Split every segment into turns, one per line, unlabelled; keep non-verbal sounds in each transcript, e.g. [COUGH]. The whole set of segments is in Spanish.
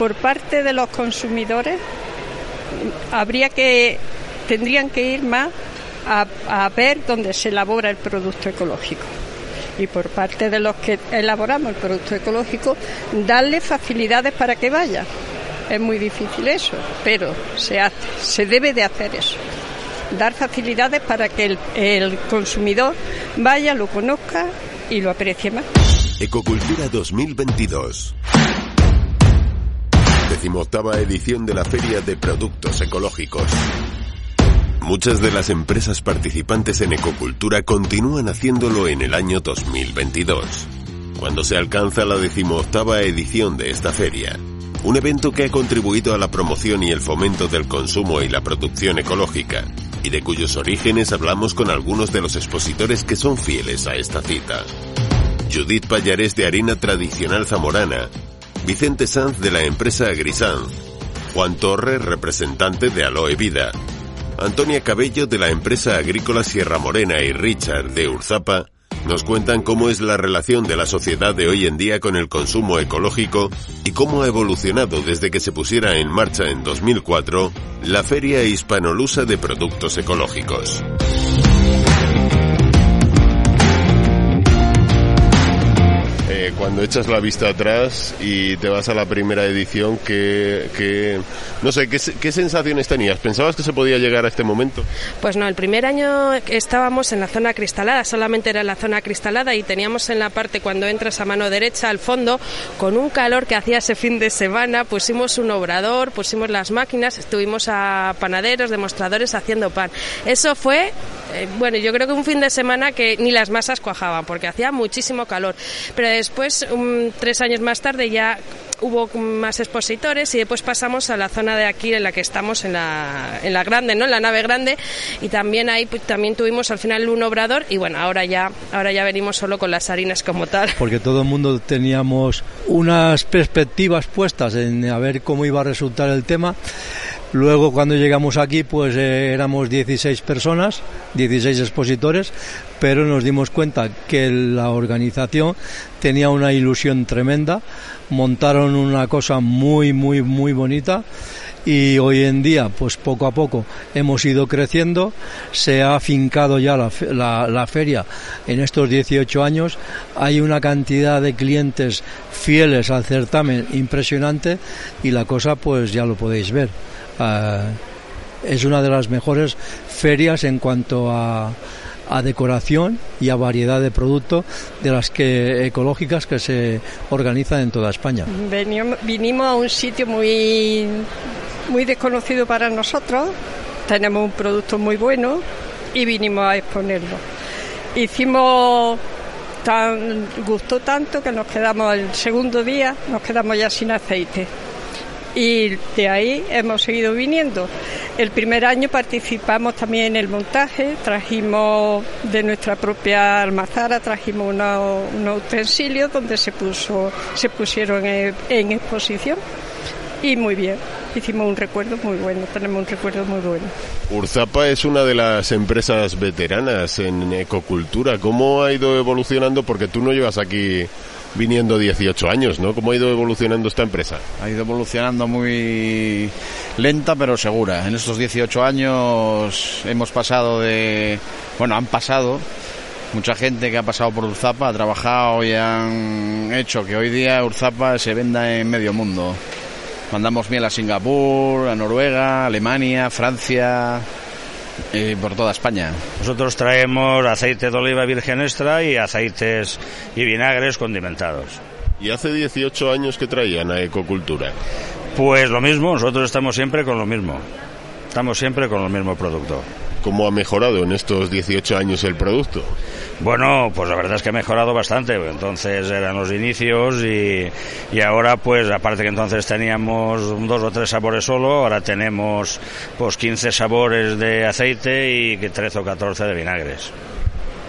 Por parte de los consumidores, habría que tendrían que ir más a, a ver dónde se elabora el producto ecológico y por parte de los que elaboramos el producto ecológico, darle facilidades para que vaya. Es muy difícil eso, pero se hace, se debe de hacer eso. Dar facilidades para que el, el consumidor vaya, lo conozca y lo aprecie más.
Ecocultura 2022. Decimoctava edición de la Feria de Productos Ecológicos. Muchas de las empresas participantes en ecocultura continúan haciéndolo en el año 2022, cuando se alcanza la decimoctava edición de esta feria. Un evento que ha contribuido a la promoción y el fomento del consumo y la producción ecológica, y de cuyos orígenes hablamos con algunos de los expositores que son fieles a esta cita. Judith Payares de Harina Tradicional Zamorana, Vicente Sanz de la empresa Agrisanz, Juan Torres, representante de Aloe Vida, Antonia Cabello de la empresa agrícola Sierra Morena y Richard de Urzapa nos cuentan cómo es la relación de la sociedad de hoy en día con el consumo ecológico y cómo ha evolucionado desde que se pusiera en marcha en 2004 la Feria Hispanolusa de Productos Ecológicos. Cuando echas la vista atrás y te vas a la primera edición, que, que no sé, ¿qué, ¿qué, sensaciones tenías? ¿Pensabas que se podía llegar a este momento?
Pues no, el primer año estábamos en la zona cristalada, solamente era la zona cristalada y teníamos en la parte cuando entras a mano derecha al fondo, con un calor que hacía ese fin de semana, pusimos un obrador, pusimos las máquinas, estuvimos a panaderos, demostradores haciendo pan. Eso fue, eh, bueno, yo creo que un fin de semana que ni las masas cuajaban, porque hacía muchísimo calor. Pero después, tres años más tarde, ya hubo más expositores y después pasamos a la zona de aquí en la que estamos, en la, en la grande, ¿no? En la nave grande. Y también ahí pues, también tuvimos al final un obrador y bueno, ahora ya, ahora ya venimos solo con las harinas como tal. [LAUGHS]
Porque todo el mundo teníamos unas perspectivas puestas en a ver cómo iba a resultar el tema. Luego cuando llegamos aquí pues eh, éramos 16 personas, 16 expositores, pero nos dimos cuenta que la organización tenía una ilusión tremenda, montaron una cosa muy muy muy bonita y hoy en día pues poco a poco hemos ido creciendo, se ha afincado ya la, la, la feria en estos 18 años, hay una cantidad de clientes fieles al certamen impresionante y la cosa pues ya lo podéis ver. Uh, es una de las mejores ferias en cuanto a, decoración y a variedad de productos de las que ecológicas que se organizan en toda España.
Venimos, vinimos a un sitio muy muy desconocido para nosotros, tenemos un producto muy bueno y vinimos a exponerlo. Hicimos gustó tanto que nos quedamos el segundo día, nos quedamos ya sin aceite y de ahí hemos seguido viniendo. El primer año participamos también en el montaje, trajimos de nuestra propia almazara, trajimos unos, utensilios donde se puso, se pusieron en, exposición y muy bien. Hicimos un recuerdo muy bueno, tenemos un recuerdo muy bueno.
Urzapa es una de las empresas veteranas en ecocultura. ¿Cómo ha ido evolucionando? Porque tú no llevas aquí viniendo 18 años, ¿no? ¿Cómo ha ido evolucionando esta empresa?
Ha ido evolucionando muy lenta pero segura. En estos 18 años hemos pasado de, bueno, han pasado mucha gente que ha pasado por Urzapa, ha trabajado y han hecho que hoy día Urzapa se venda en medio mundo. Mandamos miel a Singapur, a Noruega, Alemania, Francia, y por toda España.
Nosotros traemos aceite de oliva virgen extra y aceites y vinagres condimentados.
¿Y hace 18 años que traían a Ecocultura?
Pues lo mismo, nosotros estamos siempre con lo mismo. Estamos siempre con el mismo producto.
¿Cómo ha mejorado en estos 18 años el producto?
Bueno, pues la verdad es que ha mejorado bastante. Entonces eran los inicios y, y ahora, pues aparte que entonces teníamos dos o tres sabores solo, ahora tenemos pues 15 sabores de aceite y 13 o 14 de vinagres.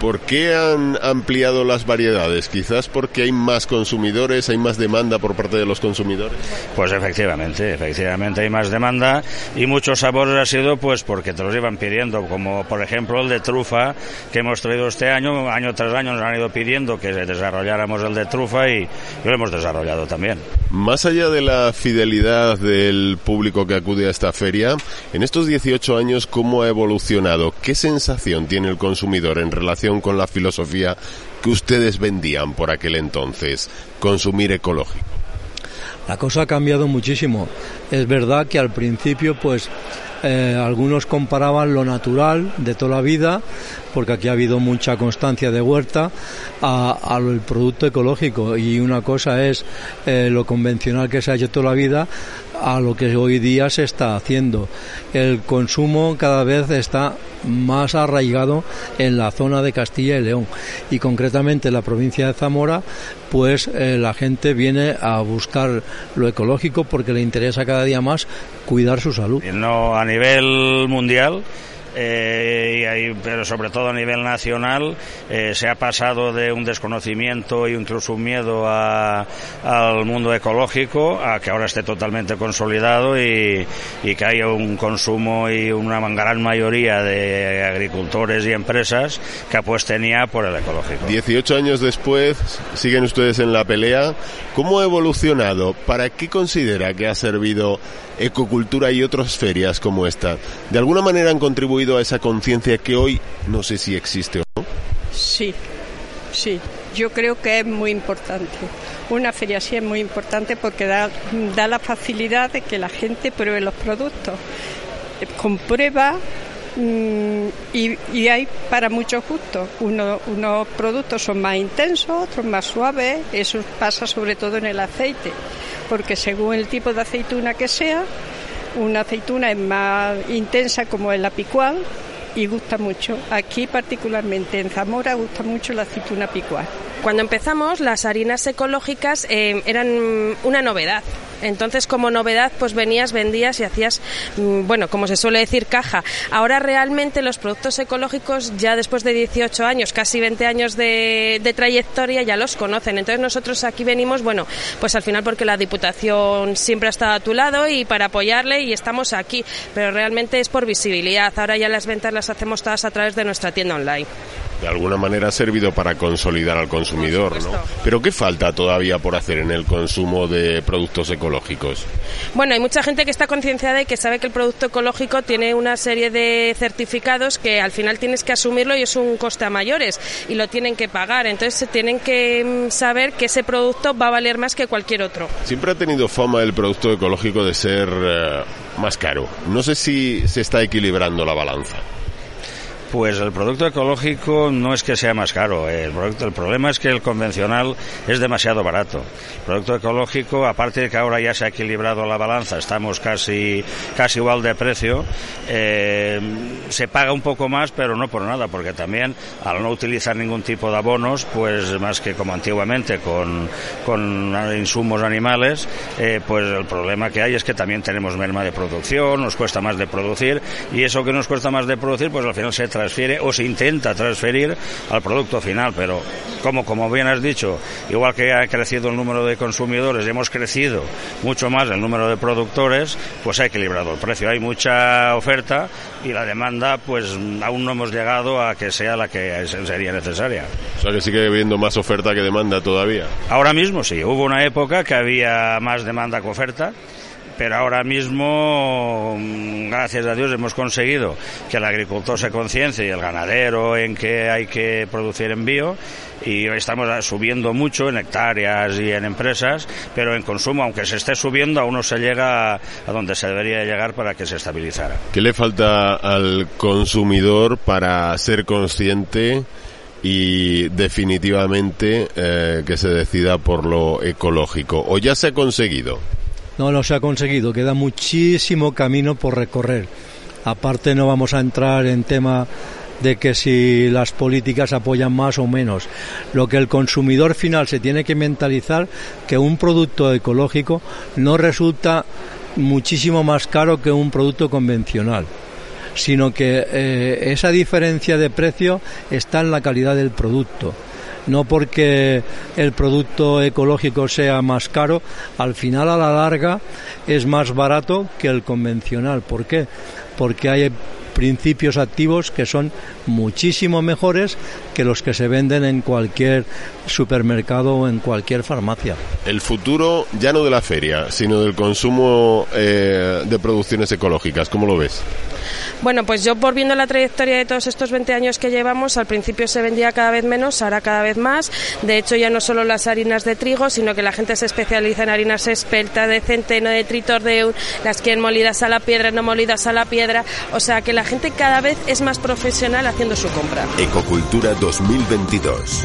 ¿Por qué han ampliado las variedades? Quizás porque hay más consumidores, hay más demanda por parte de los consumidores.
Pues efectivamente, efectivamente hay más demanda y muchos sabores ha sido pues porque te los iban pidiendo, como por ejemplo el de trufa que hemos traído este año, año tras año nos han ido pidiendo que desarrolláramos el de trufa y lo hemos desarrollado también.
Más allá de la fidelidad del público que acude a esta feria, en estos 18 años, ¿cómo ha evolucionado? ¿Qué sensación tiene el consumidor en relación con la filosofía que ustedes vendían por aquel entonces, consumir ecológico?
La cosa ha cambiado muchísimo. Es verdad que al principio, pues, eh, algunos comparaban lo natural de toda la vida, porque aquí ha habido mucha constancia de huerta, al producto ecológico. Y una cosa es eh, lo convencional que se ha hecho toda la vida a lo que hoy día se está haciendo. El consumo cada vez está más arraigado en la zona de Castilla y León y concretamente en la provincia de Zamora pues eh, la gente viene a buscar lo ecológico porque le interesa cada día más cuidar su salud.
No a nivel mundial eh, pero sobre todo a nivel nacional eh, se ha pasado de un desconocimiento e incluso un miedo al mundo ecológico a que ahora esté totalmente consolidado y, que haya un consumo y una gran mayoría de agricultores y empresas que apuesten ya por el ecológico.
18 años después siguen ustedes en la pelea. ¿Cómo ha evolucionado? ¿Para qué considera que ha servido ecocultura y otras ferias como esta, de alguna manera han contribuido a esa conciencia que hoy no sé si existe o no.
Sí, sí, yo creo que es muy importante. Una feria así es muy importante porque da, da la facilidad de que la gente pruebe los productos. Comprueba mm, y, y, hay para muchos gustos. Uno, unos productos son más intensos, otros más suaves. Eso pasa sobre todo en el aceite porque según el tipo de aceituna que sea, una aceituna es más intensa como es la picual y gusta mucho. Aquí particularmente en Zamora gusta mucho la aceituna picual.
Cuando empezamos las harinas ecológicas eh, eran una novedad entonces, como novedad, pues venías, vendías y hacías, mm, bueno, como se suele decir, caja. Ahora realmente los productos ecológicos, ya después de 18 años, casi 20 años de, trayectoria, ya los conocen. Entonces, nosotros aquí venimos, bueno, pues al final porque la Diputación siempre ha estado a tu lado y para apoyarle y estamos aquí. Pero realmente es por visibilidad. Ahora ya las ventas las hacemos todas a través de nuestra tienda online
de alguna manera ha servido para consolidar al consumidor, ¿no? Pero ¿qué falta todavía por hacer en el consumo de productos ecológicos?
Bueno, hay mucha gente que está concienciada y que sabe que el producto ecológico tiene una serie de certificados que al final tienes que asumirlo y es un coste a mayores y lo tienen que pagar. Entonces tienen que mm, saber que ese producto va a valer más que cualquier otro.
Siempre ha tenido fama el producto ecológico de ser eh, más caro. No sé si se está equilibrando la balanza.
Pues el producto ecológico no es que sea más caro. El, producto, el problema es que el convencional es demasiado barato. El producto ecológico, aparte de que ahora ya se ha equilibrado la balanza, estamos casi, casi igual de precio, eh, se paga un poco más, pero no por nada, porque también al no utilizar ningún tipo de abonos, pues más que como antiguamente con, con insumos animales, eh, pues el problema que hay es que también tenemos merma de producción, nos cuesta más de producir, y eso que nos cuesta más de producir, pues al final se trae transfiere o se intenta transferir al producto final, pero como, como bien has dicho, igual que ha crecido el número de consumidores y hemos crecido mucho más el número de productores, pues ha equilibrado el precio. Hay mucha oferta y la demanda, pues aún no hemos llegado a que sea la que sería necesaria.
O sea que sigue habiendo más oferta que demanda todavía.
Ahora mismo sí, hubo una época que había más demanda que oferta pero ahora mismo, mm, gracias a Dios, hemos conseguido que el agricultor se conciencie y el ganadero en que hay que producir en bio y estamos subiendo mucho en hectáreas y en empresas, pero en consumo, aunque se esté subiendo, aún no se llega a donde se debería llegar para que se estabilizara.
¿Qué le falta al consumidor para ser consciente? y definitivamente eh, que se decida por lo ecológico. ¿O ya se ha conseguido?
No, no se ha conseguido, queda muchísimo camino por recorrer. Aparte no vamos a entrar en tema de que si las políticas apoyan más o menos. Lo que el consumidor final se tiene que mentalizar que un producto ecológico no resulta muchísimo más caro que un producto convencional sino que eh, esa diferencia de precio está en la calidad del producto no porque el producto ecológico sea más caro, al final a la larga es más barato que el convencional. ¿Por qué? Porque hay principios activos que son muchísimo mejores que los que se venden en cualquier supermercado o en cualquier farmacia.
El futuro ya no de la feria, sino del consumo eh, de producciones ecológicas, ¿cómo lo ves?
Bueno, pues yo por viendo la trayectoria de todos estos 20 años que llevamos, al principio se vendía cada vez menos, ahora cada vez más. De hecho, ya no solo las harinas de trigo, sino que la gente se especializa en harinas espelta, de centeno, de tritordeum, las quieren molidas a la piedra, no molidas a la piedra. O sea que la gente cada vez es más profesional haciendo su compra.
Ecocultura 2022.